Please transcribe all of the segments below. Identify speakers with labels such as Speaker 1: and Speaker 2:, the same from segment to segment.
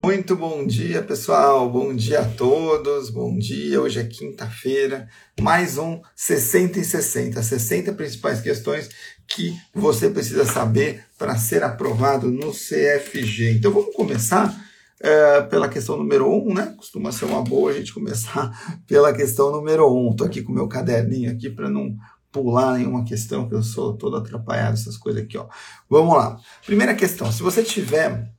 Speaker 1: Muito bom dia, pessoal. Bom dia a todos. Bom dia. Hoje é quinta-feira. Mais um 60 e 60. 60 principais questões que você precisa saber para ser aprovado no CFG. Então vamos começar é, pela questão número 1, um, né? Costuma ser uma boa a gente começar pela questão número 1. Um. Estou aqui com o meu caderninho aqui para não pular nenhuma questão, que eu sou todo atrapalhado, essas coisas aqui, ó. Vamos lá. Primeira questão. Se você tiver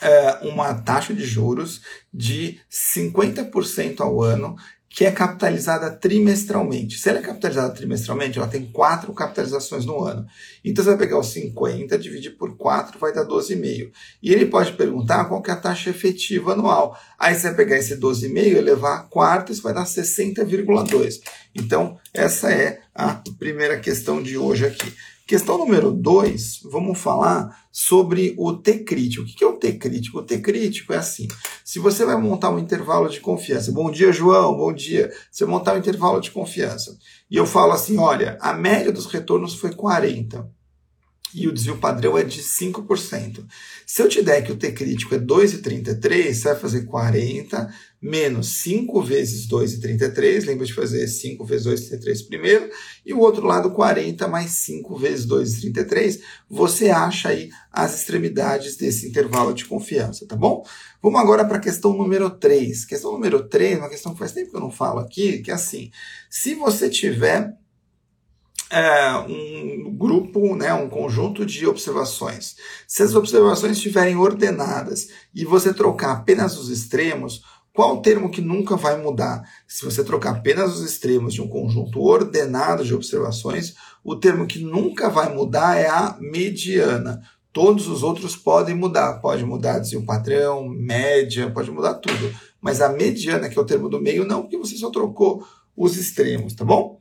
Speaker 1: é, uma taxa de juros de 50% ao ano, que é capitalizada trimestralmente. Se ela é capitalizada trimestralmente, ela tem quatro capitalizações no ano. Então você vai pegar os 50, dividir por 4, vai dar 12,5. E ele pode perguntar qual é a taxa efetiva anual. Aí você vai pegar esse 12,5 e levar a quarta, isso vai dar 60,2. Então, essa é a primeira questão de hoje aqui. Questão número 2, vamos falar sobre o T crítico. O que é o T crítico? O T crítico é assim: se você vai montar um intervalo de confiança, bom dia, João, bom dia. Você montar um intervalo de confiança e eu falo assim: olha, a média dos retornos foi 40 e o desvio padrão é de 5%. Se eu te der que o T crítico é 2,33, você vai fazer 40 menos 5 vezes 2,33, lembra de fazer 5 vezes 2,33 primeiro, e o outro lado 40 mais 5 vezes 2,33, você acha aí as extremidades desse intervalo de confiança, tá bom? Vamos agora para a questão número 3. Questão número 3, uma questão que faz tempo que eu não falo aqui, que é assim, se você tiver é, um grupo, né, um conjunto de observações. Se as observações estiverem ordenadas e você trocar apenas os extremos, qual o termo que nunca vai mudar? Se você trocar apenas os extremos de um conjunto ordenado de observações, o termo que nunca vai mudar é a mediana. Todos os outros podem mudar. Pode mudar desvio padrão, média, pode mudar tudo. Mas a mediana, que é o termo do meio, não, porque você só trocou os extremos, tá bom?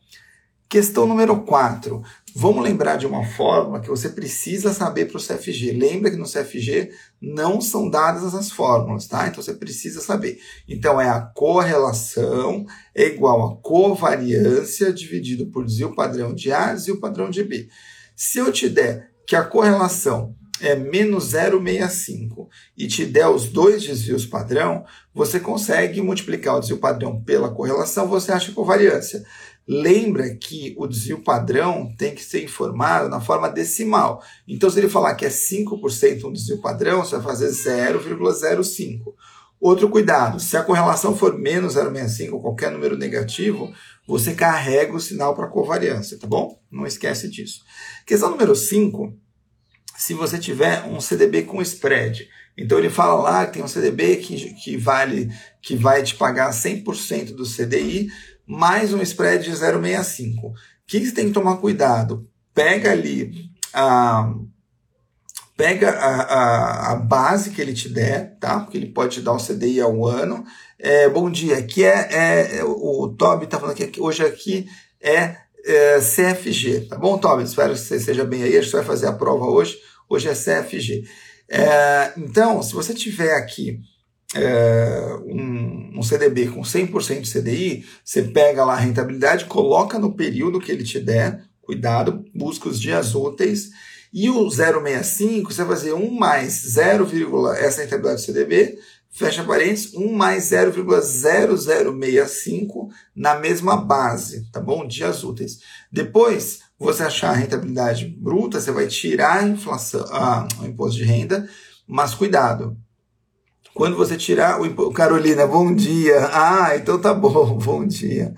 Speaker 1: Questão número 4. Vamos lembrar de uma fórmula que você precisa saber para o CFG. Lembra que no CFG não são dadas as fórmulas, tá? Então você precisa saber. Então é a correlação é igual a covariância dividido por desvio padrão de A desvio padrão de B. Se eu te der que a correlação é menos 0,65 e te der os dois desvios padrão, você consegue multiplicar o desvio padrão pela correlação, você acha covariância. Lembra que o desvio padrão tem que ser informado na forma decimal. Então, se ele falar que é 5% um desvio padrão, você vai fazer 0,05. Outro cuidado, se a correlação for menos 0,65 ou qualquer número negativo, você carrega o sinal para covariância, tá bom? Não esquece disso. Questão número 5, se você tiver um CDB com spread. Então ele fala lá que tem um CDB que, que vale que vai te pagar 100% do CDI, mais um spread de 0,65. O que você tem que tomar cuidado? Pega ali a pega a, a, a, base que ele te der, tá? Porque ele pode te dar o CDI ao ano. É, bom dia, aqui é, é o Toby está falando que hoje aqui é, é, CFG, tá bom, Toby? Espero que você seja bem aí. A gente vai fazer a prova hoje. Hoje é CFG. É, então, se você tiver aqui é, um, um, CDB com 100% de CDI, você pega lá a rentabilidade, coloca no período que ele te der, cuidado, busca os dias úteis, e o 0,65, você vai fazer 1 mais 0, essa rentabilidade do CDB, fecha parênteses, 1 mais 0,0065 na mesma base, tá bom? Dias úteis. Depois, você achar a rentabilidade bruta, você vai tirar a inflação, o imposto de renda, mas cuidado, quando você tirar o Carolina, bom dia. Ah, então tá bom, bom dia.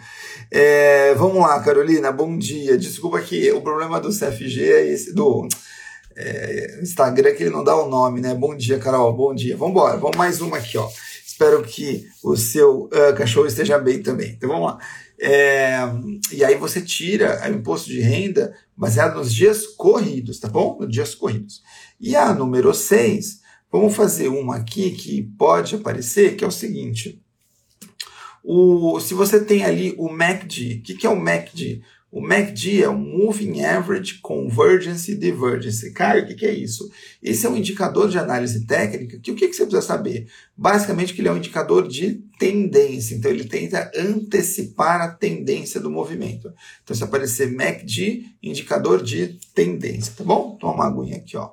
Speaker 1: É, vamos lá, Carolina, bom dia. Desculpa que o problema do CFG é esse, do é, Instagram, que ele não dá o nome, né? Bom dia, Carol, bom dia. Vamos embora, vamos mais uma aqui, ó. Espero que o seu uh, cachorro esteja bem também. Então vamos lá. É, e aí você tira o imposto de renda baseado nos dias corridos, tá bom? Nos dias corridos. E a número 6 Vamos fazer uma aqui que pode aparecer, que é o seguinte. O, se você tem ali o MACD, o que, que é o MACD? O MACD é o Moving Average Convergence Divergence. Cara, o que, que é isso? Esse é um indicador de análise técnica que o que, que você precisa saber? Basicamente que ele é um indicador de tendência. Então ele tenta antecipar a tendência do movimento. Então se aparecer MACD, indicador de tendência, tá bom? Toma uma aguinha aqui, ó.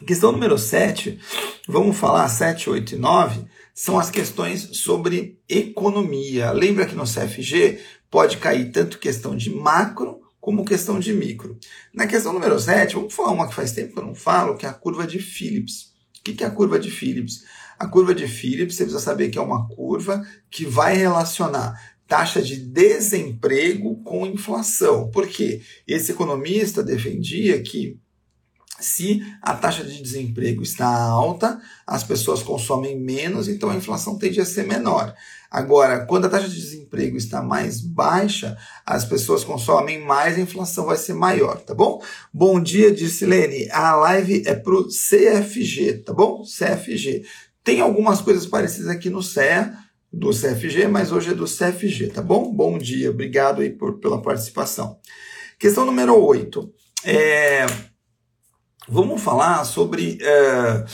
Speaker 1: Questão número 7, vamos falar 7, 8 e 9, são as questões sobre economia. Lembra que no CFG pode cair tanto questão de macro como questão de micro. Na questão número 7, vamos falar uma que faz tempo que eu não falo, que é a curva de Phillips. O que é a curva de Phillips? A curva de Phillips, você precisa saber que é uma curva que vai relacionar taxa de desemprego com inflação. Por quê? Esse economista defendia que se a taxa de desemprego está alta, as pessoas consomem menos, então a inflação tende a ser menor. Agora, quando a taxa de desemprego está mais baixa, as pessoas consomem mais, a inflação vai ser maior, tá bom? Bom dia, disse Lene. A live é para o CFG, tá bom? CFG. Tem algumas coisas parecidas aqui no CE, do CFG, mas hoje é do CFG, tá bom? Bom dia, obrigado aí por, pela participação. Questão número 8. É, vamos falar sobre é,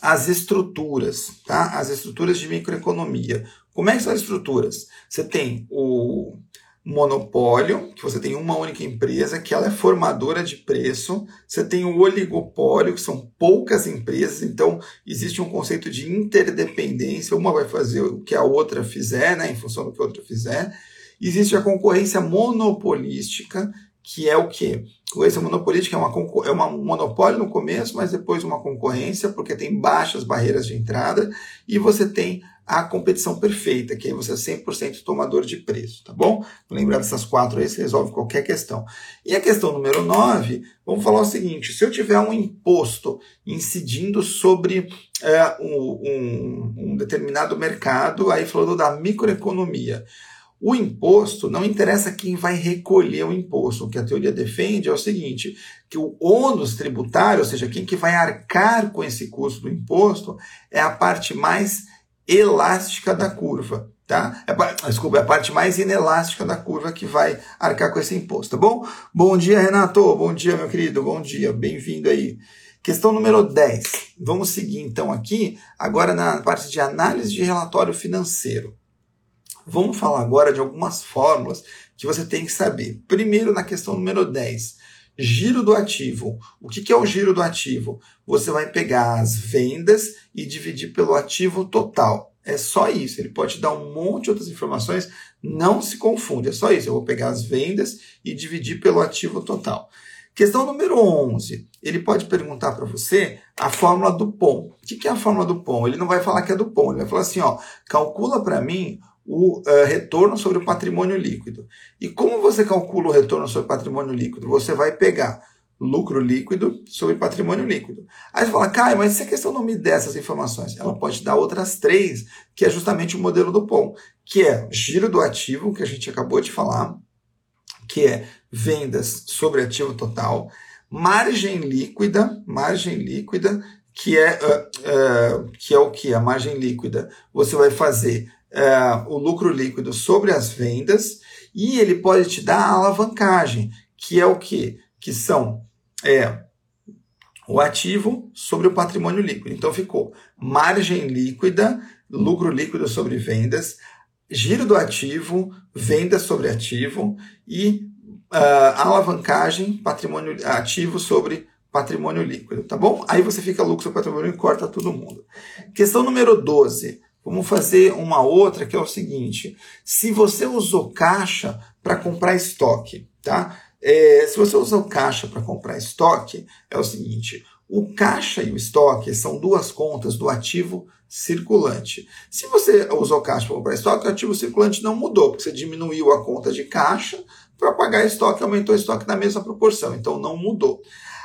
Speaker 1: as estruturas, tá? As estruturas de microeconomia. Como é que são as estruturas? Você tem o monopólio, que você tem uma única empresa, que ela é formadora de preço. Você tem o oligopólio, que são poucas empresas, então existe um conceito de interdependência, uma vai fazer o que a outra fizer, né, em função do que a outra fizer. Existe a concorrência monopolística, que é o quê? Concorrência monopolística é, uma, é um monopólio no começo, mas depois uma concorrência, porque tem baixas barreiras de entrada, e você tem a competição perfeita, que aí você é 100% tomador de preço, tá bom? Lembrar dessas quatro aí, você resolve qualquer questão. E a questão número 9, vamos falar o seguinte: se eu tiver um imposto incidindo sobre é, um, um, um determinado mercado, aí falando da microeconomia. O imposto, não interessa quem vai recolher o imposto. O que a teoria defende é o seguinte, que o ônus tributário, ou seja, quem que vai arcar com esse custo do imposto, é a parte mais elástica da curva. Tá? É, desculpa, é a parte mais inelástica da curva que vai arcar com esse imposto, tá bom? Bom dia, Renato. Bom dia, meu querido. Bom dia. Bem-vindo aí. Questão número 10. Vamos seguir então aqui, agora na parte de análise de relatório financeiro. Vamos falar agora de algumas fórmulas que você tem que saber. Primeiro, na questão número 10, giro do ativo. O que é o giro do ativo? Você vai pegar as vendas e dividir pelo ativo total. É só isso. Ele pode te dar um monte de outras informações. Não se confunde. É só isso. Eu vou pegar as vendas e dividir pelo ativo total. Questão número 11. Ele pode perguntar para você a fórmula do POM. O que é a fórmula do POM? Ele não vai falar que é do POM. Ele vai falar assim, ó, calcula para mim o uh, retorno sobre o patrimônio líquido. E como você calcula o retorno sobre o patrimônio líquido? Você vai pegar lucro líquido sobre patrimônio líquido. Aí você fala, Caio, mas se a questão não me der essas informações, ela pode dar outras três, que é justamente o modelo do POM, que é giro do ativo, que a gente acabou de falar, que é vendas sobre ativo total, margem líquida, margem líquida, que é, uh, uh, que é o que? A margem líquida. Você vai fazer é, o lucro líquido sobre as vendas e ele pode te dar a alavancagem, que é o que? Que são é, o ativo sobre o patrimônio líquido. Então ficou margem líquida, lucro líquido sobre vendas, giro do ativo, vendas sobre ativo e uh, alavancagem, patrimônio ativo sobre patrimônio líquido, tá bom? Aí você fica lucro sobre patrimônio e corta todo mundo. Questão número 12. Vamos fazer uma outra que é o seguinte: se você usou caixa para comprar estoque, tá? É, se você usou caixa para comprar estoque, é o seguinte: o caixa e o estoque são duas contas do ativo circulante. Se você usou caixa para comprar estoque, o ativo circulante não mudou, porque você diminuiu a conta de caixa para pagar estoque, aumentou o estoque na mesma proporção, então não mudou.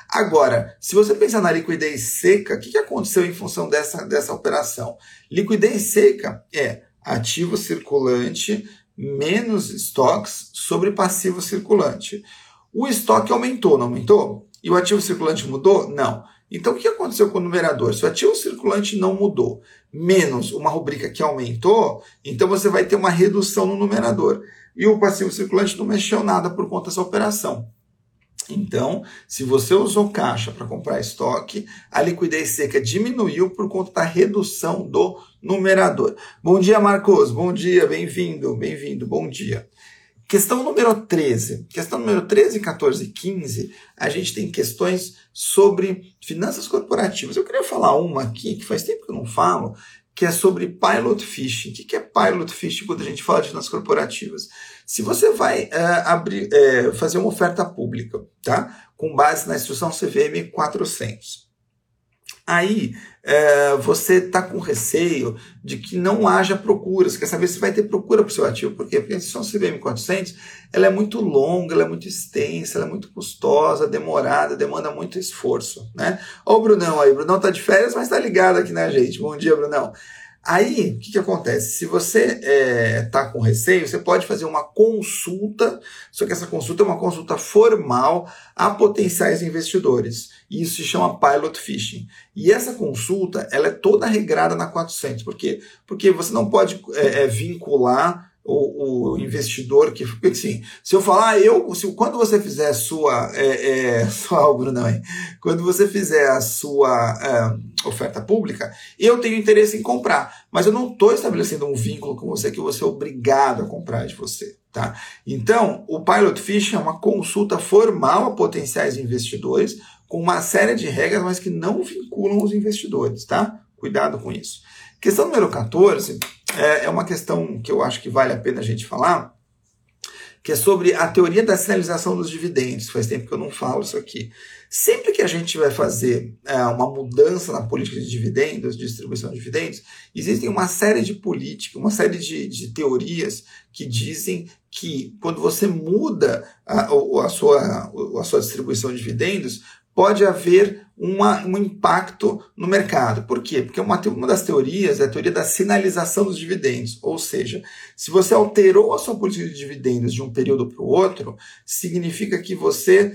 Speaker 1: Agora, se você pensar na liquidez seca, o que aconteceu em função dessa, dessa operação? Liquidez seca é ativo circulante menos estoques sobre passivo circulante. O estoque aumentou, não aumentou? E o ativo circulante mudou? Não. Então, o que aconteceu com o numerador? Se o ativo circulante não mudou, menos uma rubrica que aumentou, então você vai ter uma redução no numerador. E o passivo circulante não mexeu nada por conta dessa operação. Então, se você usou caixa para comprar estoque, a liquidez seca diminuiu por conta da redução do numerador. Bom dia, Marcos. Bom dia, bem-vindo, bem-vindo, bom dia. Questão número 13. Questão número 13, 14 e 15, a gente tem questões sobre finanças corporativas. Eu queria falar uma aqui, que faz tempo que eu não falo, que é sobre pilot fishing. O que é pilot fishing quando a gente fala de finanças corporativas? Se você vai uh, abrir, uh, fazer uma oferta pública, tá? com base na instrução CVM 400, Aí é, você está com receio de que não haja procura. Você quer saber se vai ter procura para o seu ativo. Por quê? Porque a instituição CVM 400 ela é muito longa, ela é muito extensa, ela é muito custosa, demorada, demanda muito esforço. Né? Olha o Brunão aí. O Brunão está de férias, mas está ligado aqui na gente. Bom dia, Brunão. Aí, o que, que acontece? Se você está é, tá com receio, você pode fazer uma consulta, só que essa consulta é uma consulta formal a potenciais investidores. E isso se chama pilot fishing. E essa consulta, ela é toda regrada na 400. Por quê? Porque você não pode é, é, vincular o, o, investidor que. Assim, se eu falar, eu, se, quando você fizer a sua. É, é, algo não é? Quando você fizer a sua é, oferta pública, eu tenho interesse em comprar. Mas eu não estou estabelecendo um vínculo com você que você é obrigado a comprar de você. Tá? Então, o Pilot Fish é uma consulta formal a potenciais investidores, com uma série de regras, mas que não vinculam os investidores. Tá? Cuidado com isso. Questão número 14 é, é uma questão que eu acho que vale a pena a gente falar, que é sobre a teoria da sinalização dos dividendos. Faz tempo que eu não falo isso aqui. Sempre que a gente vai fazer é, uma mudança na política de dividendos, de distribuição de dividendos, existem uma série de políticas, uma série de, de teorias que dizem que quando você muda a, a, sua, a sua distribuição de dividendos, pode haver uma, um impacto no mercado. Por quê? Porque uma, uma das teorias é a teoria da sinalização dos dividendos. Ou seja, se você alterou a sua política de dividendos de um período para o outro, significa que você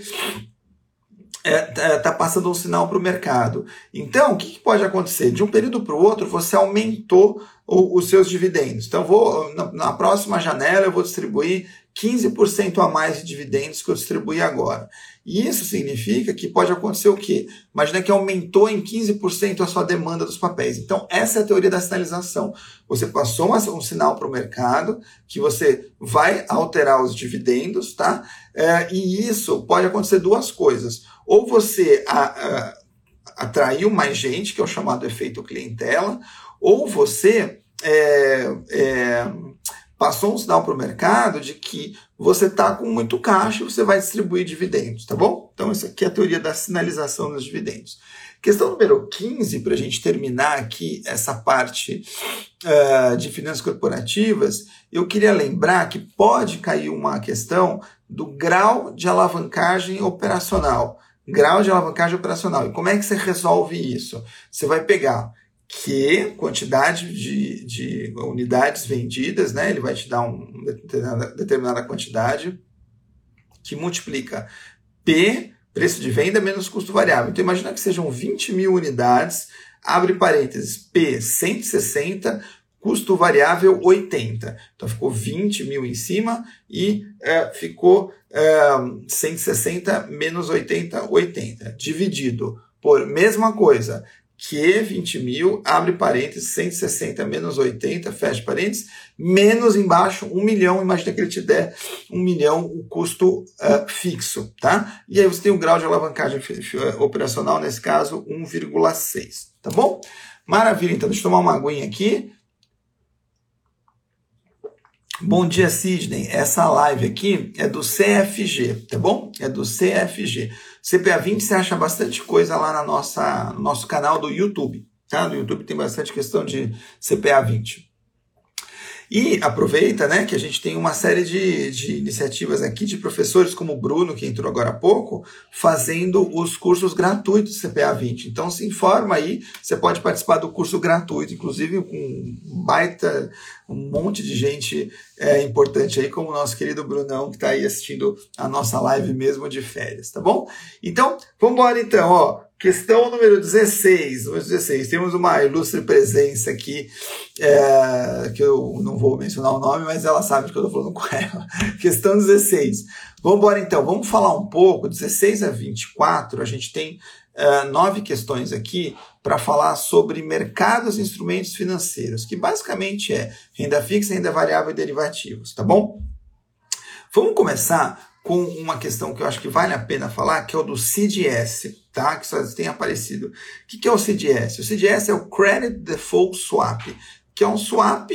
Speaker 1: está é, tá passando um sinal para o mercado. Então, o que, que, pode acontecer? De um período para o outro, você aumentou o, os seus dividendos. Então, vou na, na, próxima janela eu vou distribuir 15% a mais de dividendos que eu distribuí agora. E isso significa que pode acontecer o quê? Imagina que aumentou em 15% a sua demanda dos papéis. Então, essa é a teoria da sinalização. Você passou um sinal para o mercado que você vai alterar os dividendos, tá? É, e isso pode acontecer duas coisas. Ou você a, a, atraiu mais gente, que é o chamado efeito clientela, ou você é, é, passou um sinal para o mercado de que você está com muito caixa e você vai distribuir dividendos, tá bom? Então, isso aqui é a teoria da sinalização dos dividendos. Questão número 15, para a gente terminar aqui essa parte uh, de finanças corporativas, eu queria lembrar que pode cair uma questão do grau de alavancagem operacional. Grau de alavancagem operacional. E como é que você resolve isso? Você vai pegar que quantidade de, de unidades vendidas, né? Ele vai te dar uma determinada, determinada quantidade que multiplica P, preço de venda, menos custo variável. Então imagina que sejam 20 mil unidades, abre parênteses, P 160, custo variável 80. Então ficou 20 mil em cima e é, ficou é, 160 menos 80, 80. Dividido por mesma coisa, que 20 mil, abre parênteses, 160 menos 80, fecha parênteses, menos embaixo 1 milhão, imagina que ele te der 1 milhão o custo uh, fixo, tá? E aí você tem um grau de alavancagem operacional, nesse caso 1,6, tá bom? Maravilha, então deixa eu tomar uma aguinha aqui. Bom dia, Sidney. Essa live aqui é do CFG, tá bom? É do CFG. CPA 20 você acha bastante coisa lá na nossa, no nosso canal do YouTube, tá? No YouTube tem bastante questão de CPA 20. E aproveita né, que a gente tem uma série de, de iniciativas aqui de professores como o Bruno, que entrou agora há pouco, fazendo os cursos gratuitos CPA 20. Então se informa aí, você pode participar do curso gratuito, inclusive com baita, um monte de gente é, importante aí, como o nosso querido Brunão, que está aí assistindo a nossa live mesmo de férias, tá bom? Então, vamos embora então, ó. Questão número 16. Número 16. Temos uma ilustre presença aqui, é, que eu não vou mencionar o nome, mas ela sabe que eu estou falando com ela. Questão 16. Vamos embora então, vamos falar um pouco. 16 a 24, a gente tem é, nove questões aqui para falar sobre mercados e instrumentos financeiros, que basicamente é renda fixa, renda variável e derivativos, tá bom? Vamos começar com uma questão que eu acho que vale a pena falar, que é o do CDS, tá? Que só tem aparecido. O que é o CDS? O CDS é o Credit Default Swap, que é um swap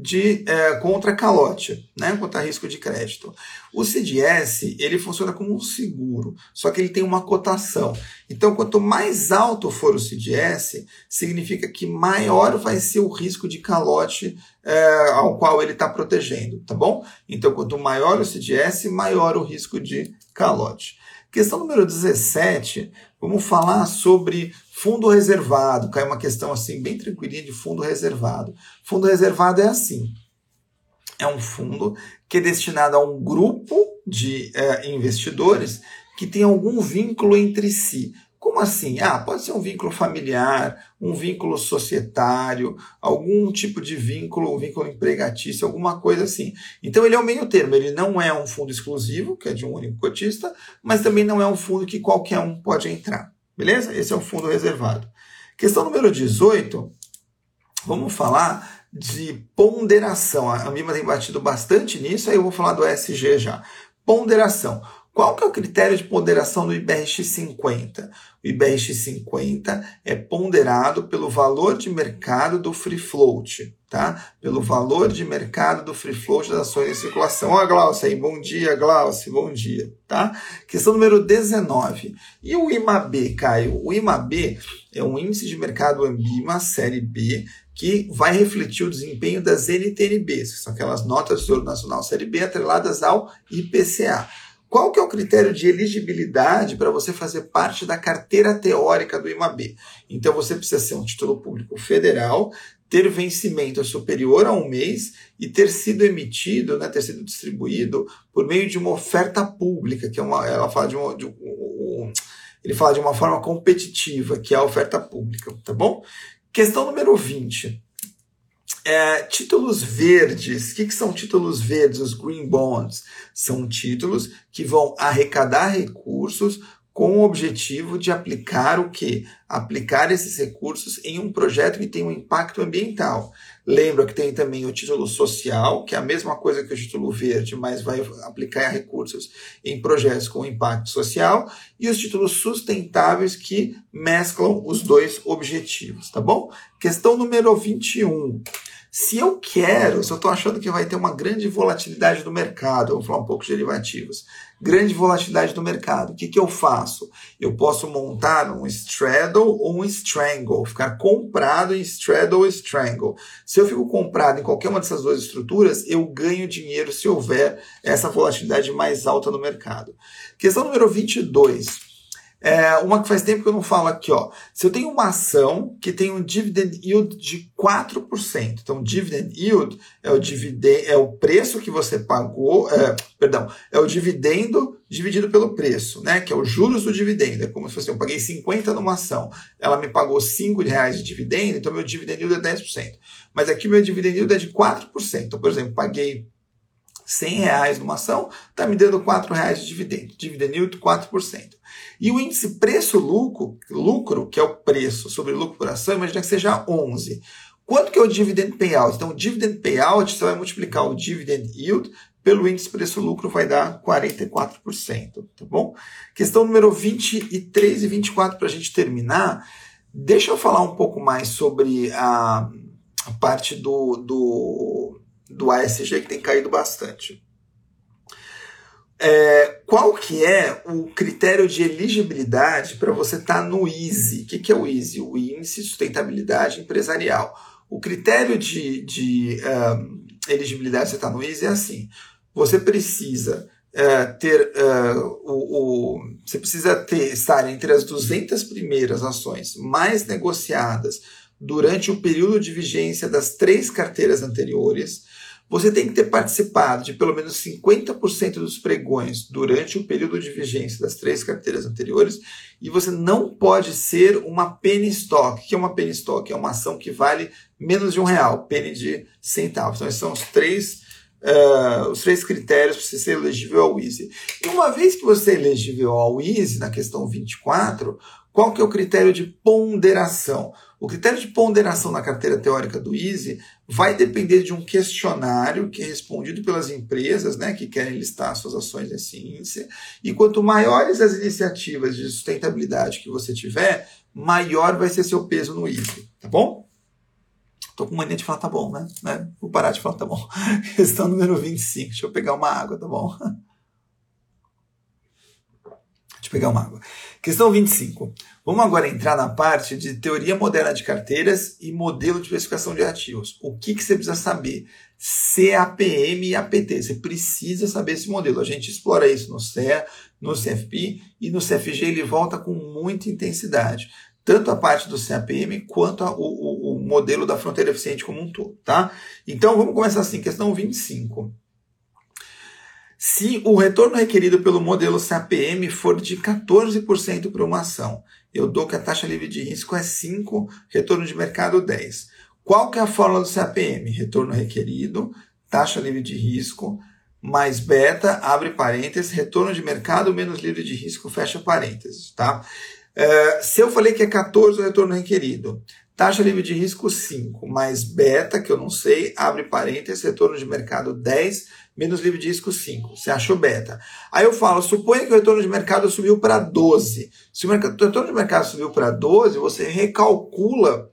Speaker 1: de é, contra calote, né, contra risco de crédito. O CDS ele funciona como um seguro, só que ele tem uma cotação. Então, quanto mais alto for o CDS, significa que maior vai ser o risco de calote é, ao qual ele está protegendo, tá bom? Então, quanto maior o CDS, maior o risco de calote. Questão número 17, vamos falar sobre fundo reservado. Cai uma questão assim, bem tranquilinha de fundo reservado. Fundo reservado é assim: é um fundo que é destinado a um grupo de é, investidores que tem algum vínculo entre si. Como assim? Ah, pode ser um vínculo familiar, um vínculo societário, algum tipo de vínculo, um vínculo empregatício, alguma coisa assim. Então ele é o meio termo, ele não é um fundo exclusivo, que é de um único cotista, mas também não é um fundo que qualquer um pode entrar. Beleza? Esse é o fundo reservado. Questão número 18, vamos falar de ponderação. A Mima tem batido bastante nisso, aí eu vou falar do SG já. Ponderação. Qual que é o critério de ponderação do IBRX50? O IBRX50 é ponderado pelo valor de mercado do free float, tá? Pelo valor de mercado do free float das ações em circulação. Ó, Glaucia aí, bom dia, Glaucia, bom dia, tá? Questão número 19. E o IMAB, Caio? O IMAB é um índice de mercado Ambima, série B, que vai refletir o desempenho das NTNBs, que são aquelas notas do Tesouro Nacional série B atreladas ao IPCA. Qual que é o critério de elegibilidade para você fazer parte da carteira teórica do IMAB? Então você precisa ser um título público federal, ter vencimento superior a um mês e ter sido emitido, né, ter sido distribuído por meio de uma oferta pública, que é uma, ela fala de, de um, ele fala de uma forma competitiva, que é a oferta pública, tá bom? Questão número 20. É, títulos verdes. O que, que, são títulos verdes, os green bonds? São títulos que vão arrecadar recursos com o objetivo de aplicar o que? Aplicar esses recursos em um projeto que tem um impacto ambiental. Lembra que tem também o título social, que é a mesma coisa que o título verde, mas vai aplicar recursos em projetos com impacto social, e os títulos sustentáveis que mesclam os dois objetivos, tá bom? Questão número 21. Se eu quero, se eu estou achando que vai ter uma grande volatilidade do mercado, vou falar um pouco de derivativos, grande volatilidade do mercado, o que, que eu faço? Eu posso montar um straddle ou um strangle, ficar comprado em straddle ou strangle. Se eu fico comprado em qualquer uma dessas duas estruturas, eu ganho dinheiro se houver essa volatilidade mais alta no mercado. Questão número 22. É, uma que faz tempo que eu não falo aqui, ó. Se eu tenho uma ação que tem um dividend yield de 4%, então dividend yield é o, dividend, é o preço que você pagou, é, perdão, é o dividendo dividido pelo preço, né? Que é os juros do dividendo. É como se fosse, eu paguei 50 numa ação, ela me pagou 5 reais de dividendo, então meu dividend yield é 10%. Mas aqui meu dividend yield é de 4%. Então, por exemplo, paguei 100 reais numa ação, está me dando 4 reais de dividendo. Dividend yield 4%. E o índice preço-lucro, lucro, que é o preço sobre lucro por ação, imagina que seja 11. Quanto que é o dividend payout? Então, o dividend payout, você vai multiplicar o dividend yield pelo índice preço-lucro, vai dar 44%, tá bom? Questão número 23 e 24 para a gente terminar. Deixa eu falar um pouco mais sobre a, parte do, do, do ASG que tem caído bastante. É, qual que é o critério de elegibilidade para você estar tá no EASY? O que, que é o EASY? O Índice de Sustentabilidade Empresarial. O critério de, de um, elegibilidade para você estar tá no EASY é assim: você precisa uh, ter uh, o, o, você precisa ter estar entre as 200 primeiras ações mais negociadas durante o período de vigência das três carteiras anteriores você tem que ter participado de pelo menos 50% dos pregões durante o período de vigência das três carteiras anteriores e você não pode ser uma penny stock. O que é uma penny stock? É uma ação que vale menos de um real, penny de centavos. Então, esses são os três, uh, os três critérios para você ser elegível ao Easy. E uma vez que você é elegível ao Easy, na questão 24, Qual que é o critério de ponderação? O critério de ponderação na carteira teórica do Easy vai depender de um questionário que é respondido pelas empresas né, que querem listar suas ações nesse índice. E quanto maiores as iniciativas de sustentabilidade que você tiver, maior vai ser seu peso no Easy, tá bom? Tô com mania de falar tá bom, né? né? Vou parar de falar tá bom. Questão número 25. Deixa eu pegar uma água, tá bom? Deixa eu pegar uma água. Questão 25. Vamos agora entrar na parte de teoria moderna de carteiras e modelo de especificação de ativos. O que, que você precisa saber? CAPM e APT. Você precisa saber esse modelo. A gente explora isso no CEA, no CFP e no CFG ele volta com muita intensidade. Tanto a parte do CAPM quanto a, o, o modelo da fronteira eficiente como um todo. Tá? Então vamos começar assim, questão 25. Se o retorno requerido pelo modelo CAPM for de 14% para uma ação, eu dou que a taxa livre de risco é 5, retorno de mercado 10. Qual que é a fórmula do CAPM? Retorno requerido, taxa livre de risco, mais beta, abre parênteses, retorno de mercado menos livre de risco, fecha parênteses, tá? Uh, se eu falei que é 14 o retorno requerido, taxa livre de risco 5, mais beta, que eu não sei, abre parênteses, retorno de mercado 10, menos livre de risco 5. Você achou beta. Aí eu falo, suponha que o retorno de mercado subiu para 12. Se o, mercado, o retorno de mercado subiu para 12, você recalcula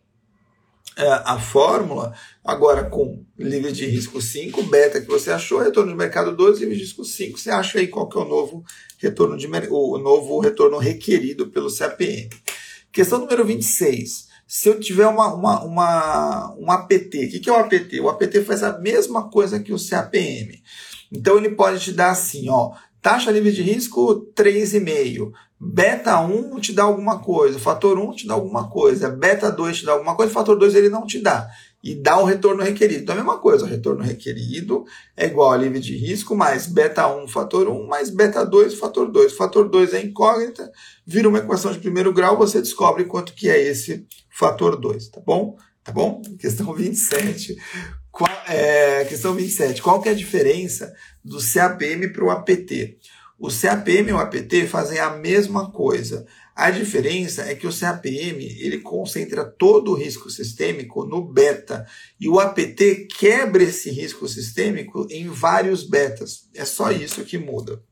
Speaker 1: é, a fórmula, agora com livre de risco 5, beta que você achou, retorno de mercado 12, livre de risco 5, você acha aí qual que é o novo retorno, de, o novo retorno requerido pelo CAPM. Questão número 26 se eu tiver uma, uma, uma, um APT, o que, é o APT? O APT faz a mesma coisa que o CAPM. Então ele pode te dar assim, ó, taxa livre de risco 3,5. Beta 1 te dá alguma coisa, fator 1 te dá alguma coisa, beta 2 te dá alguma coisa, fator 2 ele não te dá. E dá o retorno requerido. Então a mesma coisa, o retorno requerido é igual a livre de risco mais beta 1 fator 1 mais beta 2 fator 2. Fator 2 é incógnita, vira uma equação de primeiro grau, você descobre quanto que é esse fator 2, tá bom? Tá bom? Questão 27. Qual, é, questão 27. Qual que é a diferença do CAPM para o APT? O CAPM e o APT fazem a mesma coisa. A diferença é que o CAPM ele concentra todo o risco sistêmico no beta e o APT quebra esse risco sistêmico em vários betas. É só isso que muda.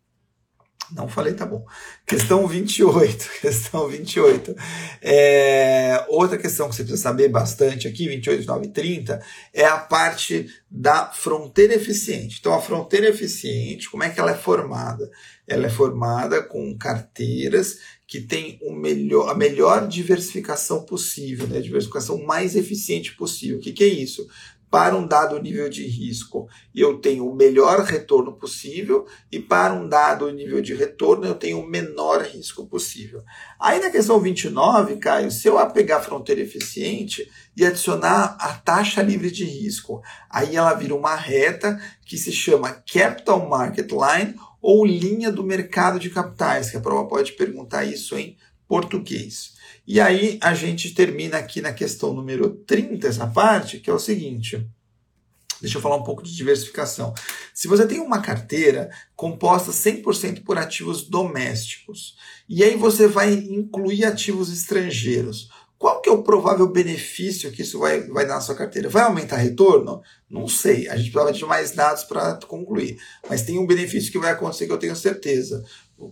Speaker 1: Não falei, tá bom. Questão 28. Questão 28. É, outra questão que você precisa saber bastante aqui, 28, 9 e 30, é a parte da fronteira eficiente. Então, a fronteira eficiente, como é que ela é formada? Ela é formada com carteiras que têm o melhor, a melhor diversificação possível, né? a diversificação mais eficiente possível. O que, que é isso? para um dado nível de risco eu tenho o melhor retorno possível e para um dado nível de retorno eu tenho o menor risco possível. Aí na questão 29, Caio, se eu pegar a fronteira eficiente e adicionar a taxa livre de risco, aí ela vira uma reta que se chama Capital Market Line ou linha do mercado de capitais, que a prova pode perguntar isso em português. E aí a gente termina aqui na questão número 30, essa parte, que é o seguinte. Deixa eu falar um pouco de diversificação. Se você tem uma carteira composta 100% por ativos domésticos, e aí você vai incluir ativos estrangeiros, qual que é o provável benefício que isso vai, vai dar na sua carteira? Vai aumentar retorno? Não sei. A gente precisava de mais dados para concluir. Mas tem um benefício que vai acontecer que eu tenho certeza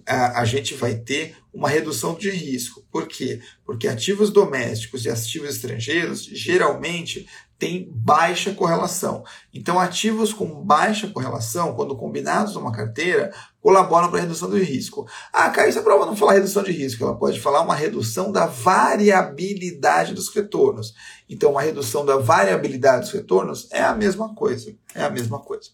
Speaker 1: a, a gente vai ter uma redução de risco. Por quê? Porque ativos domésticos e ativos estrangeiros geralmente têm baixa correlação. Então, ativos com baixa correlação, quando combinados numa carteira, colaboram para a redução do risco. Ah, Caio, essa prova não fala redução de risco, ela pode falar uma redução da variabilidade dos retornos. Então, uma redução da variabilidade dos retornos é a mesma coisa. É a mesma coisa.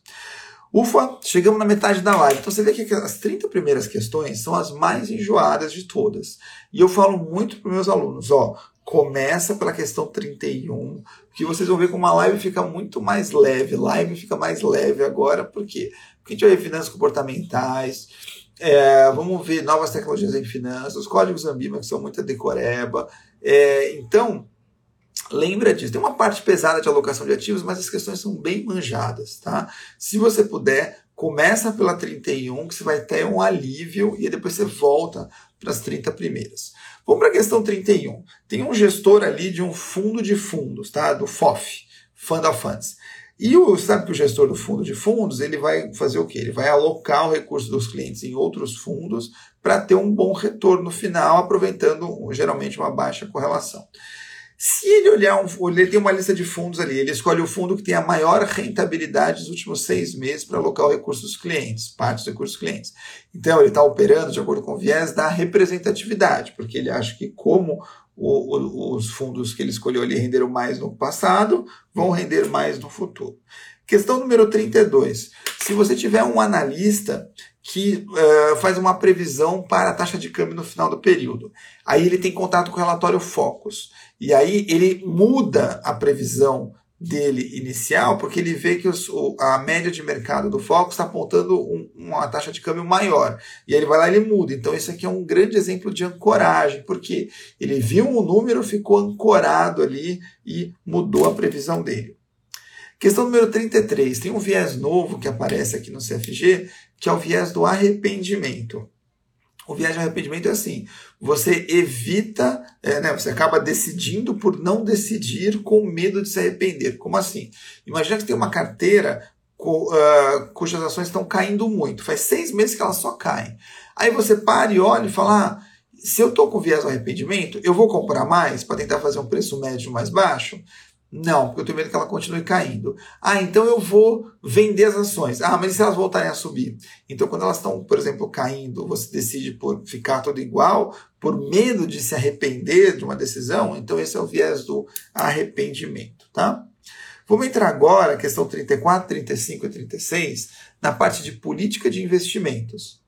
Speaker 1: Ufa, chegamos na metade da live. Então você vê que as 30 primeiras questões são as mais enjoadas de todas. E eu falo muito para meus alunos, ó, começa pela questão 31, que vocês vão ver como a live fica muito mais leve. Live fica mais leve agora, por quê? Porque a gente vai ver finanças comportamentais, é, vamos ver novas tecnologias em finanças, os códigos Ambima, que são muita decoreba. É, então, Lembra disso. Tem uma parte pesada de alocação de ativos, mas as questões são bem manjadas, tá? Se você puder, começa pela 31, que você vai ter um alívio e depois você volta para as 30 primeiras. Vamos para a questão 31. Tem um gestor ali de um fundo de fundos, tá? Do FOF, Fund of Funds. E o, sabe que o gestor do fundo de fundos ele vai fazer o quê? Ele vai alocar o recurso dos clientes em outros fundos para ter um bom retorno final, aproveitando geralmente uma baixa correlação. Se ele olhar um, ele tem uma lista de fundos ali, ele escolhe o fundo que tem a maior rentabilidade dos últimos seis meses para alocar o recurso dos clientes, parte dos recursos dos clientes. Então ele está operando de acordo com o viés da representatividade, porque ele acha que como o, o, os fundos que ele escolheu ali renderam mais no passado, vão render mais no futuro. Questão número 32. Se você tiver um analista que uh, faz uma previsão para a taxa de câmbio no final do período, aí ele tem contato com o relatório Focus, e aí ele muda a previsão dele inicial, porque ele vê que os, o, a média de mercado do Focus está apontando um, uma taxa de câmbio maior. E ele vai lá e ele muda. Então, isso aqui é um grande exemplo de ancoragem, porque ele viu um número, ficou ancorado ali e mudou a previsão dele. Questão número 33. Tem um viés novo que aparece aqui no CFG, que é o viés do arrependimento. O de arrependimento é assim: você evita, é, né, você acaba decidindo por não decidir com medo de se arrepender. Como assim? Imagina que tem uma carteira cu, uh, cujas ações estão caindo muito. Faz seis meses que elas só caem. Aí você para e olha e fala: ah, se eu estou com viés do arrependimento, eu vou comprar mais para tentar fazer um preço médio mais baixo? Não, porque eu tenho medo que ela continue caindo. Ah, então eu vou vender as ações. Ah, mas e se elas voltarem a subir? Então, quando elas estão, por exemplo, caindo, você decide por ficar tudo igual, por medo de se arrepender de uma decisão, então esse é o viés do arrependimento, tá? Vamos entrar agora, questão 34, 35 e 36, na parte de política de investimentos.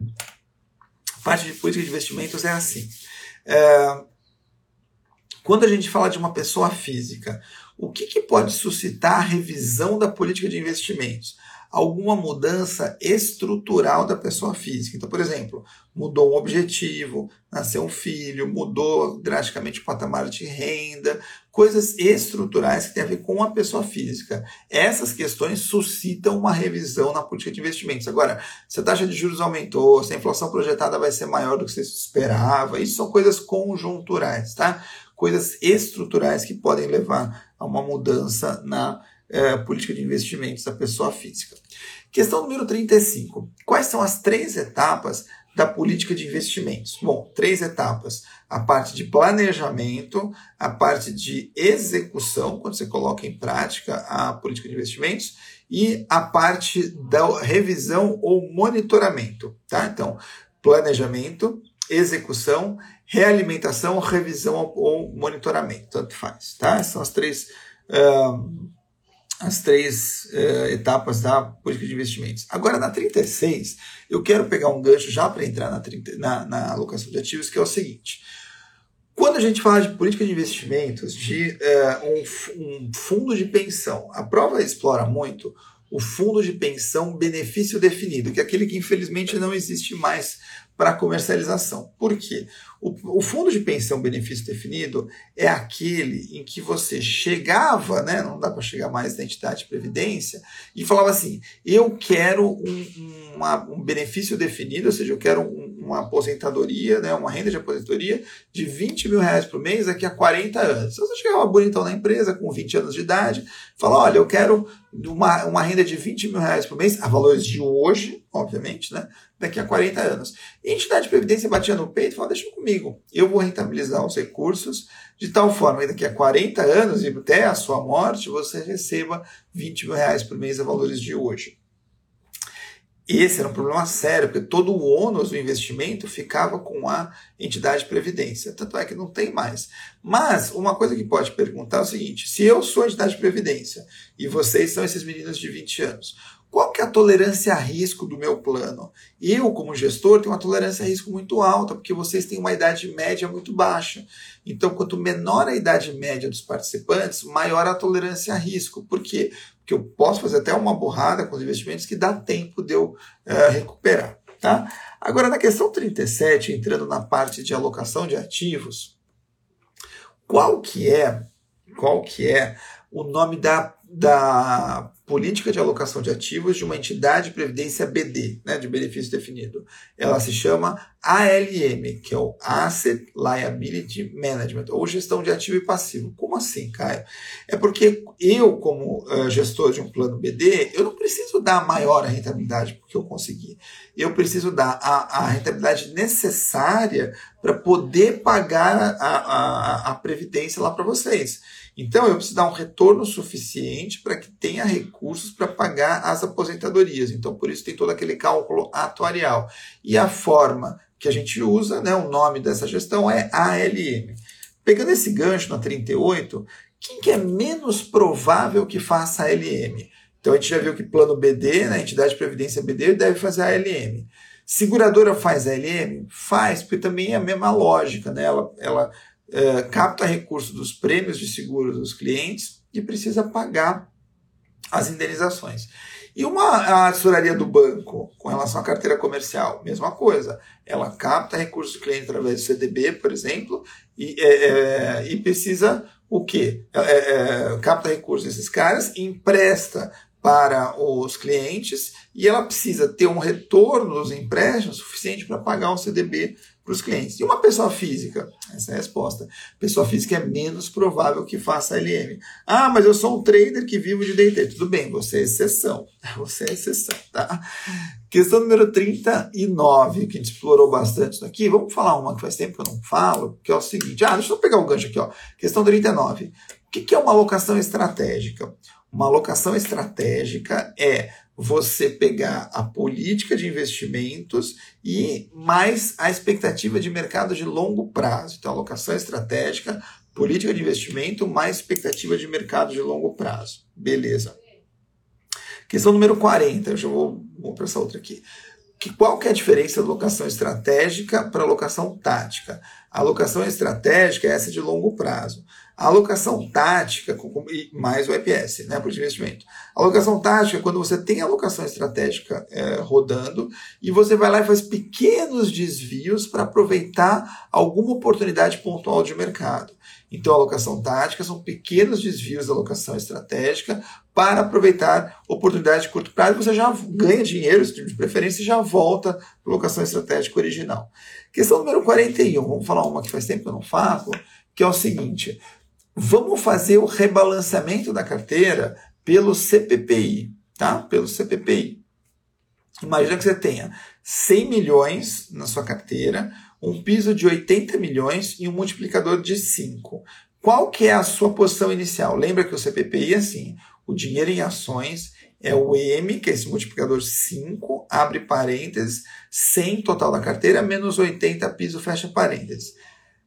Speaker 1: A parte de política de investimentos é assim. É, quando a gente fala de uma pessoa física, o que, que pode suscitar a revisão da política de investimentos? Alguma mudança estrutural da pessoa física. Então, por exemplo, mudou um objetivo, nasceu um filho, mudou drasticamente o patamar de renda, coisas estruturais que têm a ver com a pessoa física. Essas questões suscitam uma revisão na política de investimentos. Agora, se a taxa de juros aumentou, se a inflação projetada vai ser maior do que você esperava, isso são coisas conjunturais, tá? Coisas estruturais que podem levar a uma mudança na é, política de investimentos da pessoa física. Questão número 35. Quais são as três etapas da política de investimentos? Bom, três etapas. A parte de planejamento, a parte de execução, quando você coloca em prática a política de investimentos, e a parte da revisão ou monitoramento. Tá? Então, planejamento, execução, realimentação, revisão ou monitoramento, tanto faz. Tá? São as três, uh, as três uh, etapas da política de investimentos. Agora, na 36, eu quero pegar um gancho já para entrar na, 30, na, na alocação de ativos, que é o seguinte. Quando a gente fala de política de investimentos, de uh, um, um fundo de pensão, a prova explora muito o fundo de pensão benefício definido, que é aquele que infelizmente não existe mais para comercialização. Por quê? O, o, fundo de pensão benefício definido é aquele em que você chegava, né, não dá para chegar mais na entidade de previdência, e falava assim: eu quero um, uma, um benefício definido, ou seja, eu quero um, uma aposentadoria, né, uma renda de aposentadoria de 20 mil reais por mês daqui a 40 anos. Se você chegava bonitão na empresa com 20 anos de idade, fala: olha, eu quero uma, uma renda de 20 mil reais por mês, a valores de hoje, obviamente, né? Daqui a 40 anos. E a entidade de previdência batia no peito e falava, deixa comigo, eu vou rentabilizar os recursos de tal forma que daqui a 40 anos e até a sua morte, você receba 20 mil reais por mês a valores de hoje. Esse era um problema sério, porque todo o ônus do investimento ficava com a entidade de previdência. Tanto é que não tem mais. Mas uma coisa que pode perguntar é o seguinte: se eu sou a entidade de previdência e vocês são esses meninos de 20 anos, qual que é a tolerância a risco do meu plano? Eu, como gestor, tenho uma tolerância a risco muito alta, porque vocês têm uma idade média muito baixa. Então, quanto menor a idade média dos participantes, maior a tolerância a risco. Por quê? Porque eu posso fazer até uma borrada com os investimentos que dá tempo de eu uh, recuperar. Tá? Agora, na questão 37, entrando na parte de alocação de ativos, qual que é, qual que é o nome da da política de alocação de ativos de uma entidade de previdência BD, né, de benefício definido. Ela se chama ALM, que é o Asset Liability Management, ou gestão de ativo e passivo. Como assim, Caio? É porque eu, como uh, gestor de um plano BD, eu não preciso dar a maior rentabilidade porque eu consegui. Eu preciso dar a, a rentabilidade necessária para poder pagar a, a, a previdência lá para vocês. Então, eu preciso dar um retorno suficiente para que tenha recursos para pagar as aposentadorias. Então, por isso tem todo aquele cálculo atuarial. E a forma que a gente usa, né, o nome dessa gestão é ALM. Pegando esse gancho na 38, quem que é menos provável que faça ALM? Então, a gente já viu que plano BD, né, entidade de previdência BD, deve fazer ALM. Seguradora faz ALM? Faz, porque também é a mesma lógica, né? Ela, ela uh, capta recursos dos prêmios de seguro dos clientes e precisa pagar as indenizações. E uma assessoraria do banco com relação à carteira comercial, mesma coisa. Ela capta recursos do cliente através do CDB, por exemplo, e, é, é, e precisa o quê? É, é, capta recursos desses caras, empresta para os clientes e ela precisa ter um retorno dos empréstimos suficiente para pagar o CDB para os clientes. E uma pessoa física? Essa é a resposta. Pessoa física é menos provável que faça LM. Ah, mas eu sou um trader que vivo de day trade. Tudo bem, você é exceção. Você é exceção, tá? Questão número 39, que a gente explorou bastante aqui. Vamos falar uma que faz tempo que eu não falo, que é o seguinte. Ah, deixa eu pegar o um gancho aqui, ó. Questão 39. O que é uma alocação estratégica? Uma alocação estratégica é você pegar a política de investimentos e mais a expectativa de mercado de longo prazo. Então, alocação estratégica, política de investimento, mais expectativa de mercado de longo prazo. Beleza. Questão número 40, eu já vou, vou para essa outra aqui. Que, qual que é a diferença da alocação estratégica para alocação tática? A alocação estratégica é essa de longo prazo. Alocação tática, mais o EPS, né, por investimento. Alocação tática é quando você tem a alocação estratégica é, rodando e você vai lá e faz pequenos desvios para aproveitar alguma oportunidade pontual de mercado. Então, a alocação tática são pequenos desvios da alocação estratégica para aproveitar oportunidade de curto prazo. Você já ganha dinheiro, de preferência, e já volta para a alocação estratégica original. Questão número 41, vamos falar uma que faz tempo que eu não falo, que é o seguinte: Vamos fazer o rebalanceamento da carteira pelo CPPI, tá? Pelo CPPI. Imagina que você tenha 100 milhões na sua carteira, um piso de 80 milhões e um multiplicador de 5. Qual que é a sua posição inicial? Lembra que o CPPI é assim, o dinheiro em ações é o M, que é esse multiplicador 5, abre parênteses, 100 total da carteira, menos 80 piso, fecha parênteses.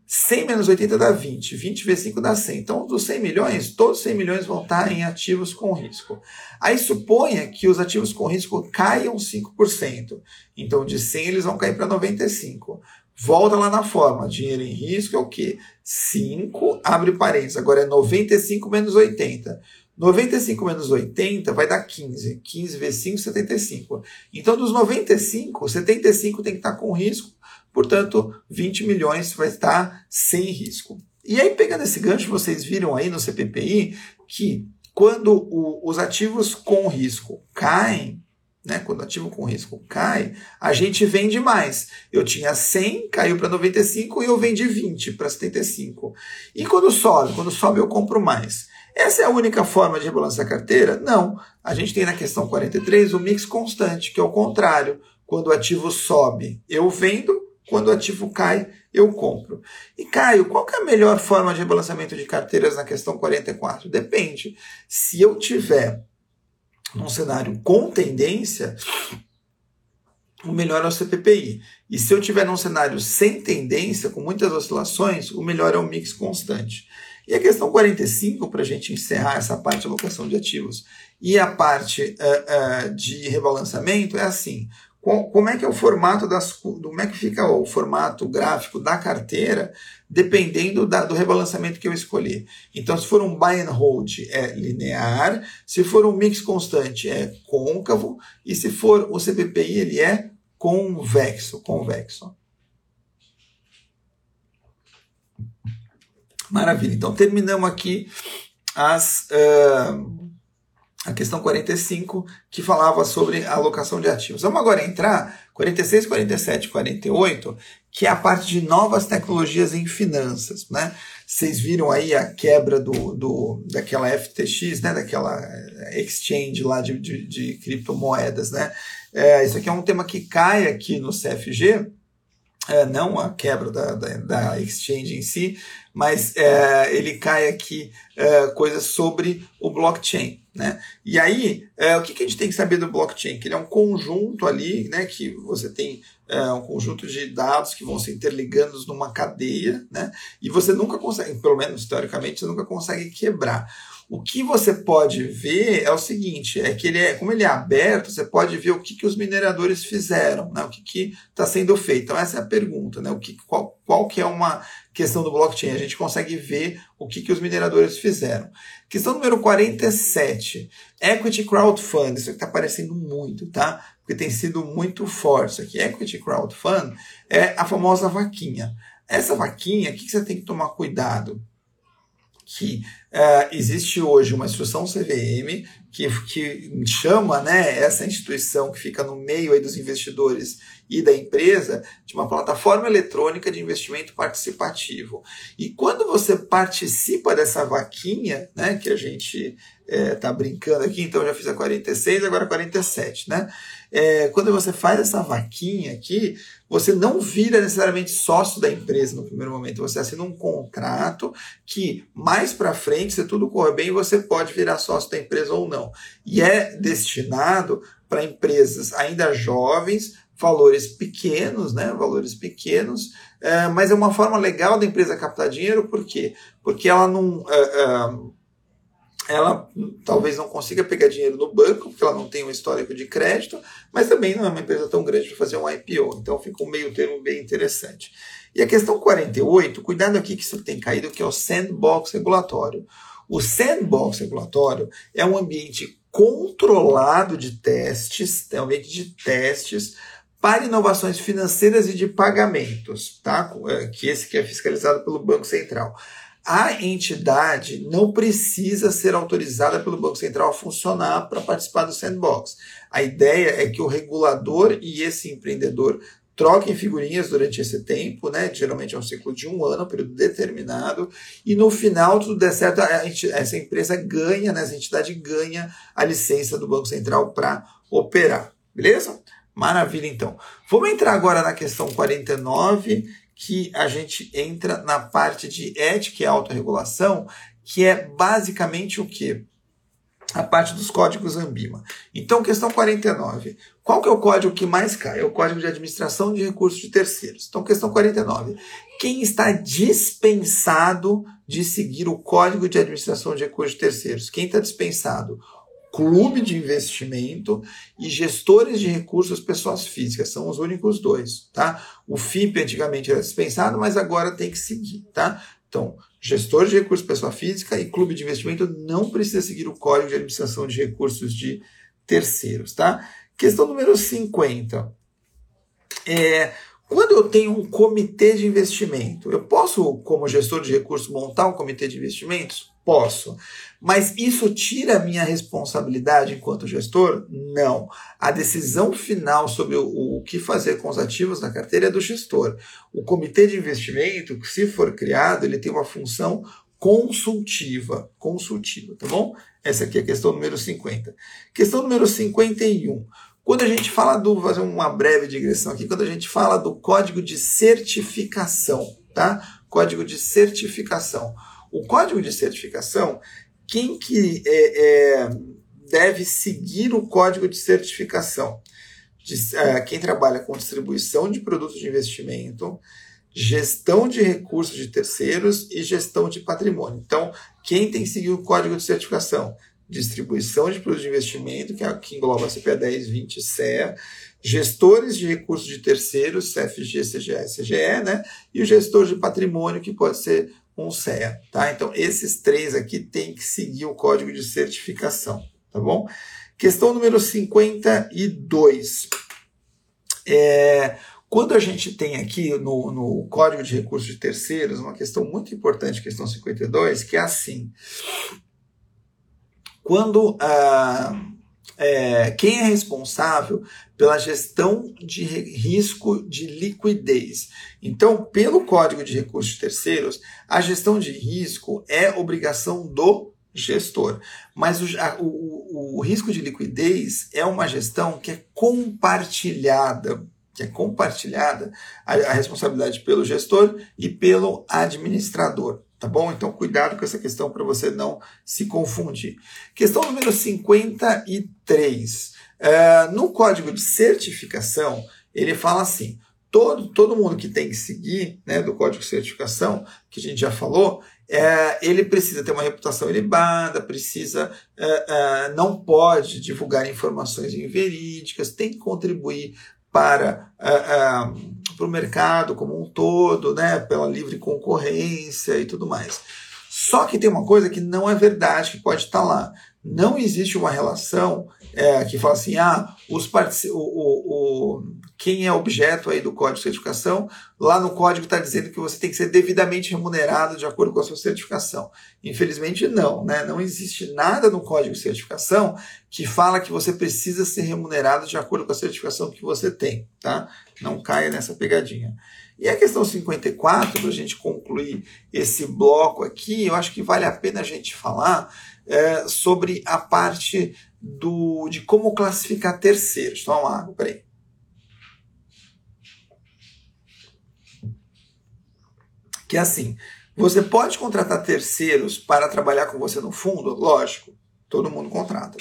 Speaker 1: 100 menos 80 dá 20. 20 vezes 5 dá 100. Então, dos 100 milhões, todos os 100 milhões vão estar em ativos com risco. Aí suponha que os ativos com risco caiam 5%. Então, de 100 eles vão cair para 95. Volta lá na forma. Dinheiro em risco é o quê? 5, abre parênteses. Agora é 95 menos 80. 95 menos 80 vai dar 15. 15 vezes 5, 75. Então, dos 95, 75 tem que estar com risco Portanto, 20 milhões vai estar sem risco. E aí, pegando esse gancho, vocês viram aí no CPPI que quando o, os ativos com risco caem, né, quando o ativo com risco cai, a gente vende mais. Eu tinha 100, caiu para 95 e eu vendi 20 para 75. E quando sobe? Quando sobe eu compro mais. Essa é a única forma de rebalancear a carteira? Não. A gente tem na questão 43 o mix constante, que é o contrário. Quando o ativo sobe, eu vendo, quando o ativo cai, eu compro. E Caio, qual é a melhor forma de rebalanceamento de carteiras na questão 44? Depende. Se eu tiver num cenário com tendência, o melhor é o CPPI. E se eu tiver num cenário sem tendência, com muitas oscilações, o melhor é o mix constante. E a questão 45, para a gente encerrar essa parte de alocação de ativos e a parte uh, uh, de rebalanceamento, é assim: como é que é o formato das como é que fica o formato gráfico da carteira dependendo da, do rebalanceamento que eu escolher. Então, se for um buy and hold é linear, se for um mix constante é côncavo e se for o CPPI ele é convexo, convexo. Maravilha. Então terminamos aqui as uh, a questão 45, que falava sobre a alocação de ativos. Vamos agora entrar 46, 47 48, que é a parte de novas tecnologias em finanças, né? Vocês viram aí a quebra do, do daquela FTX, né? Daquela eh, exchange lá de, de, de criptomoedas, né? É, isso aqui é um tema que cai aqui no CFG, é, não a quebra da, da, da, exchange em si, mas é, ele cai aqui é, coisas sobre o blockchain. Né? E aí, é, o que, que, a gente tem que saber do blockchain? Que ele é um conjunto ali, né, que você tem é, um conjunto de dados que vão se interligando numa cadeia, né, e você nunca consegue, pelo menos teoricamente, você nunca consegue quebrar. O que você pode ver é o seguinte, é que ele é, como ele é aberto, você pode ver o que, que os mineradores fizeram, né? o que está sendo feito. Então essa é a pergunta, né? o que, qual, qual que é uma questão do blockchain? A gente consegue ver o que, que os mineradores fizeram. Questão número 47, Equity Crowdfund, isso está aparecendo muito, tá? Porque tem sido muito forte isso aqui. Equity Crowdfund é a famosa vaquinha. Essa vaquinha, o que, que você tem que tomar cuidado? que uh, existe hoje uma instrução CVM que, que chama né, essa instituição que fica no meio aí dos investidores e da empresa de uma plataforma eletrônica de investimento participativo. E quando você participa dessa vaquinha, né, que a gente está é, brincando aqui, então já fiz a 46, agora a 47, né? É, quando você faz essa vaquinha aqui, você não vira necessariamente sócio da empresa no primeiro momento, você assina um contrato que mais para frente, se tudo correr bem, você pode virar sócio da empresa ou não. E é destinado para empresas ainda jovens, valores pequenos, né? Valores pequenos, é, mas é uma forma legal da empresa captar dinheiro, por quê? Porque ela não. É, é, ela talvez não consiga pegar dinheiro no banco, porque ela não tem um histórico de crédito, mas também não é uma empresa tão grande para fazer um IPO. Então fica um meio termo bem interessante. E a questão 48, cuidado aqui que isso tem caído, que é o sandbox regulatório. O sandbox regulatório é um ambiente controlado de testes, é um ambiente de testes para inovações financeiras e de pagamentos, tá? É, que esse que é fiscalizado pelo Banco Central a entidade não precisa ser autorizada pelo Banco Central a funcionar para participar do sandbox. A ideia é que o regulador e esse empreendedor troquem figurinhas durante esse tempo, né? Geralmente é um ciclo de um ano, um período determinado, e no final tudo der certo, essa empresa ganha, né? essa entidade ganha a licença do Banco Central para operar. Beleza? Maravilha, então. Vamos entrar agora na questão 49, que a gente entra na parte de ética e autorregulação, que é basicamente o que? A parte dos códigos Ambima. Então, questão 49. Qual que é o código que mais cai? É o Código de Administração de Recursos de Terceiros. Então, questão 49. Quem está dispensado de seguir o Código de Administração de Recursos de Terceiros? Quem está dispensado? Clube de investimento e gestores de recursos pessoas físicas. São os únicos dois, tá? O FIP antigamente era dispensado, mas agora tem que seguir, tá? Então, gestor de recursos pessoa física e clube de investimento não precisa seguir o Código de Administração de Recursos de Terceiros, tá? Questão número 50. É, quando eu tenho um comitê de investimento, eu posso, como gestor de recursos, montar um comitê de investimentos? Posso. Mas isso tira a minha responsabilidade enquanto gestor? Não. A decisão final sobre o, o, que fazer com os ativos da carteira é do gestor. O comitê de investimento, se for criado, ele tem uma função consultiva. Consultiva, tá bom? Essa aqui é a questão número 50. Questão número 51. Quando a gente fala do, fazer uma breve digressão aqui, quando a gente fala do código de certificação, tá? Código de certificação. O código de certificação, quem que é, é, deve seguir o código de certificação? De, é, quem trabalha com distribuição de produtos de investimento, gestão de recursos de terceiros e gestão de patrimônio. Então, quem tem que seguir o código de certificação? Distribuição de produtos de investimento, que, é, que engloba CPA 10, 20 CEA, gestores de recursos de terceiros, CFG, CGE, CGE, né? E o gestor de patrimônio, que pode ser um CEA, tá? Então, esses três aqui têm que seguir o código de certificação, tá bom? Questão número 52. É, quando a gente tem aqui no, no Código de Recursos de Terceiros uma questão muito importante, questão 52, que é assim: quando ah, é, quem é responsável pela gestão de risco de liquidez. Então, pelo Código de Recursos Terceiros, a gestão de risco é obrigação do gestor. Mas o, o, o risco de liquidez é uma gestão que é compartilhada que é compartilhada a, a, responsabilidade pelo gestor e pelo administrador, tá bom? Então cuidado com essa questão para você não se confundir. Questão número 53. É, no código de certificação, ele fala assim: todo, todo mundo que tem que seguir, né, do código de certificação, que a gente já falou, é, ele precisa ter uma reputação ilibada, precisa, é, é, não pode divulgar informações inverídicas, tem que contribuir para, é, é, para o mercado como um todo, né, pela livre concorrência e tudo mais. Só que tem uma coisa que não é verdade, que pode estar lá. Não existe uma relação é, que fala assim, ah, os o, o, quem é objeto aí do código de certificação, lá no código está dizendo que você tem que ser devidamente remunerado de acordo com a sua certificação. Infelizmente não, né? Não existe nada no código de certificação que fala que você precisa ser remunerado de acordo com a certificação que você tem, tá? Não caia nessa pegadinha. E a questão 54, para a gente concluir esse bloco aqui, eu acho que vale a pena a gente falar é, sobre a parte do, de como classificar terceiros. Então, vamos lá, peraí. Que é assim, você pode contratar terceiros para trabalhar com você no fundo? Lógico, todo mundo contrata.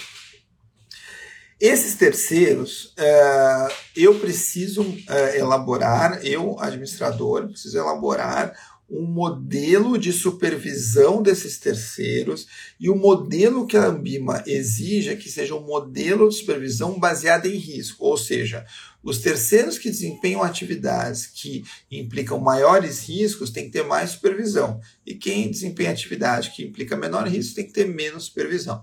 Speaker 1: Esses terceiros, é, eu preciso é, elaborar, eu, administrador, preciso elaborar um modelo de supervisão desses terceiros e o modelo que a Ambima exige é que seja um modelo de supervisão baseado em risco, ou seja, os terceiros que desempenham atividades que implicam maiores riscos têm que ter mais supervisão e quem desempenha atividade que implica menor risco tem que ter menos supervisão.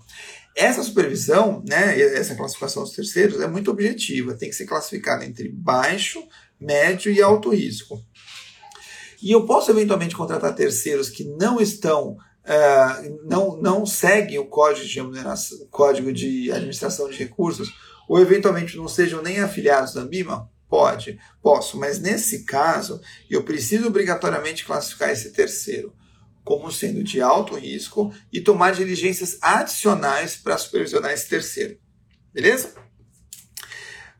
Speaker 1: Essa supervisão, né, essa classificação dos terceiros é muito objetiva, tem que ser classificada entre baixo, médio e alto risco. E eu posso eventualmente contratar terceiros que não estão, uh, não, não seguem o código de, o código de administração de recursos, ou eventualmente não sejam nem afiliados da Ambima? Pode, posso, mas nesse caso eu preciso obrigatoriamente classificar esse terceiro como sendo de alto risco e tomar diligências adicionais para supervisionar esse terceiro. Beleza?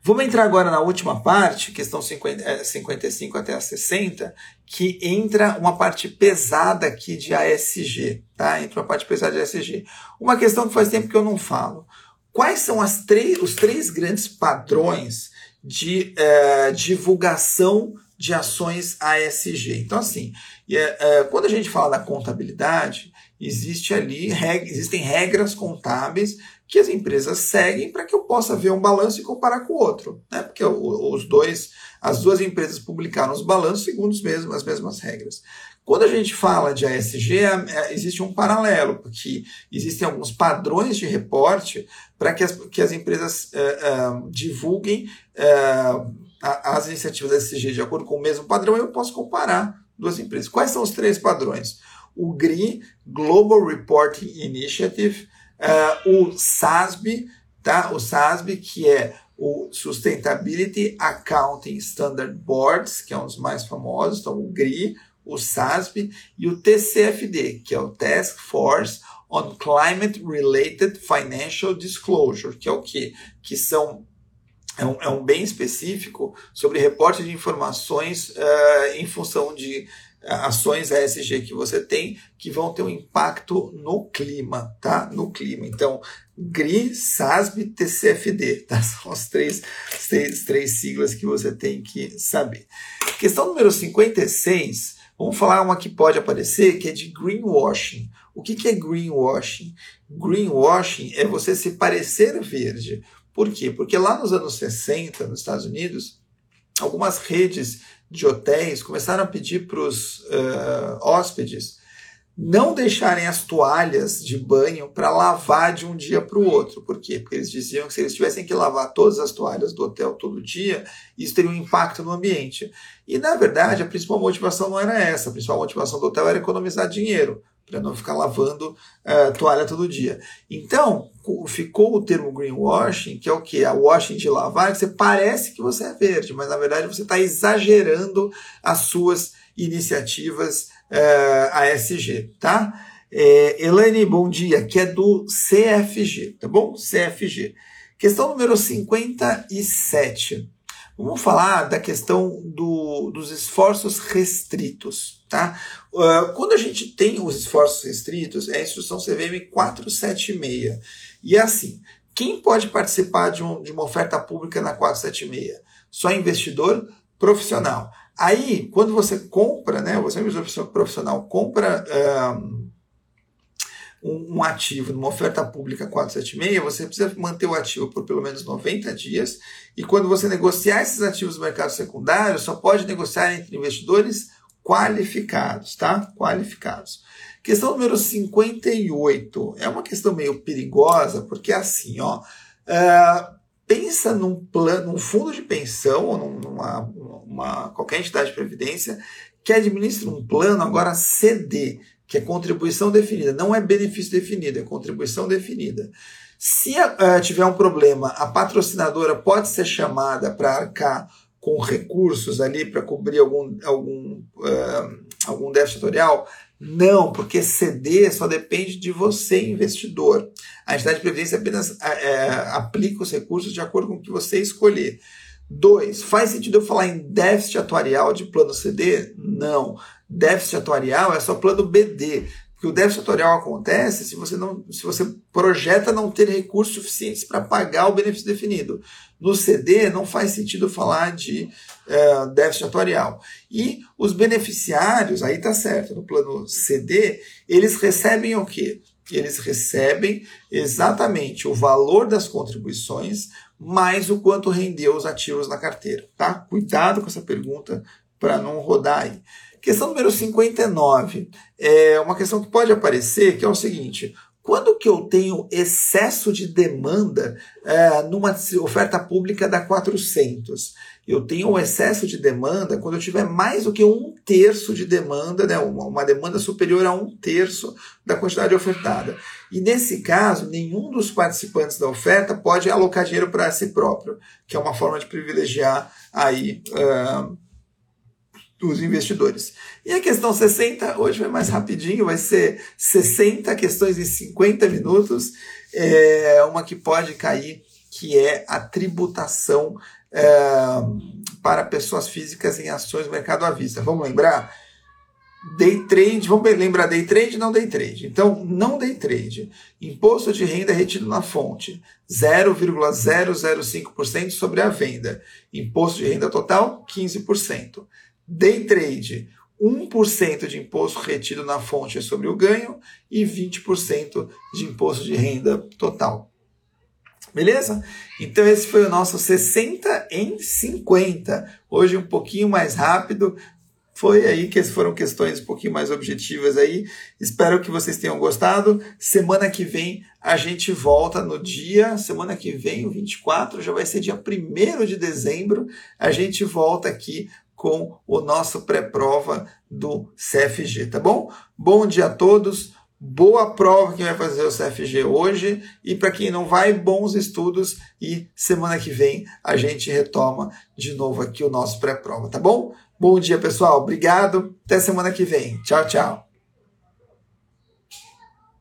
Speaker 1: Vamos entrar agora na última parte, questão 50, 55 é, até a 60, que entra uma parte pesada aqui de ASG, tá? Entra uma parte pesada de ASG. Uma questão que faz tempo que eu não falo. Quais são as três, os três grandes padrões de é, divulgação de ações ASG? Então, assim, é, quando a gente fala da contabilidade, existe ali, existem regras contábeis que as empresas seguem para que eu possa ver um balanço e comparar com o outro, né? Porque os dois, as duas empresas publicaram os balanços segundo os mesmos, as mesmas regras. Quando a gente fala de ASG, é, é, existe um paralelo, porque existem alguns padrões de reporte para que as, que as empresas é, é, divulguem as iniciativas ASG de acordo com o mesmo padrão, eu posso comparar duas empresas. Quais são os três padrões? O GRI, Global Reporting Initiative, Uh, o SASB, tá? O SASB, que é o Sustainability Accounting Standard Boards, que é um dos mais famosos, então o GRI, o SASB, e o TCFD, que é o Task Force on Climate Related Financial Disclosure, que é o que? Que são é um, é um bem específico sobre reporte de informações uh, em função de ações ESG que você tem que vão ter um impacto no clima, tá? No clima. Então, GRI, SASB, TCFD, tá? São as três, três, três siglas que você tem que saber. Questão número 56, vamos falar uma que pode aparecer, que é de greenwashing. O que, que é greenwashing? Greenwashing é você se parecer verde. Por quê? Porque lá nos anos 60, nos Estados Unidos, algumas redes de hotéis começaram a pedir para os uh, hóspedes não deixarem as toalhas de banho para lavar de um dia para o outro. Por quê? Porque eles diziam que se eles tivessem que lavar todas as toalhas do hotel todo dia, isso teria um impacto no ambiente. E, na verdade, a principal motivação não era essa. A principal motivação do hotel era economizar dinheiro. para não ficar lavando uh, toalha todo dia. Então, ficou o termo greenwashing, que é o que? A washing de lavar, que você parece que você é verde, mas na verdade você está exagerando as suas iniciativas uh, ASG, tá? É, Elaine, bom dia, que é do CFG, tá bom? CFG. Questão número 57. Vamos falar da questão do, dos esforços restritos. Tá? Uh, quando a gente tem os esforços restritos, é a instrução CVM 476. E é assim: quem pode participar de, um, de uma oferta pública na 476? Só investidor profissional. Aí, quando você compra, né, você é um investidor profissional, compra. Uh, um, ativo numa oferta pública 476, você precisa manter o ativo por pelo menos 90 dias. E quando você negociar esses ativos no mercado secundário, só pode negociar entre investidores qualificados, tá? Qualificados. Questão número 58 é uma questão meio perigosa, porque é assim, ó. Uh, pensa num plano, num fundo de pensão ou numa uma, qualquer entidade de previdência que administra um plano agora CD que é contribuição definida, não é benefício definido, é contribuição definida. Se uh, tiver um problema, a patrocinadora pode ser chamada para arcar com recursos ali para cobrir algum, algum, uh, algum déficit setorial? Não, porque CD só depende de você, investidor. A entidade de previdência apenas uh, aplica os recursos de acordo com o que você escolher. Dois, faz sentido eu falar em déficit atuarial de plano CD? Não déficit atuarial é só plano BD. Porque o déficit atuarial acontece se você não, se você projeta não ter recursos suficientes para pagar o benefício definido. No CD não faz sentido falar de é, déficit atuarial. E os beneficiários, aí tá certo, no plano CD, eles recebem o quê? Eles recebem exatamente o valor das contribuições mais o quanto rendeu os ativos na carteira, tá? Cuidado com essa pergunta para não rodar aí. Questão número 59 é uma questão que pode aparecer, que é o seguinte: quando que eu tenho excesso de demanda é, numa oferta pública da 400? Eu tenho um excesso de demanda quando eu tiver mais do que um terço de demanda, né, uma, uma demanda superior a um terço da quantidade ofertada. E nesse caso, nenhum dos participantes da oferta pode alocar dinheiro para si próprio, que é uma forma de privilegiar aí uh, dos investidores. E a questão 60, hoje vai mais rapidinho, vai ser 60 questões em 50 minutos, é uma que pode cair, que é a tributação é, para pessoas físicas em ações do mercado à vista. Vamos lembrar? Day trade, vamos lembrar day trade, não day trade. Então, não day trade. Imposto de renda retido na fonte, 0,005% sobre a venda. Imposto de renda total, 15%. Day trade, 1% de imposto retido na fonte sobre o ganho e 20% de imposto de renda total. Beleza? Então esse foi o nosso 60 em 50. Hoje um pouquinho mais rápido. Foi aí que foram questões um pouquinho mais objetivas aí. Espero que vocês tenham gostado. Semana que vem a gente volta no dia, semana que vem, o 24, já vai ser dia 1 de dezembro. A gente volta aqui com o nosso pré-prova do CFG, tá bom? Bom dia a todos. Boa prova quem vai fazer o CFG hoje e para quem não vai, bons estudos e semana que vem a gente retoma de novo aqui o nosso pré-prova, tá bom? Bom dia, pessoal. Obrigado. Até semana que vem. Tchau, tchau.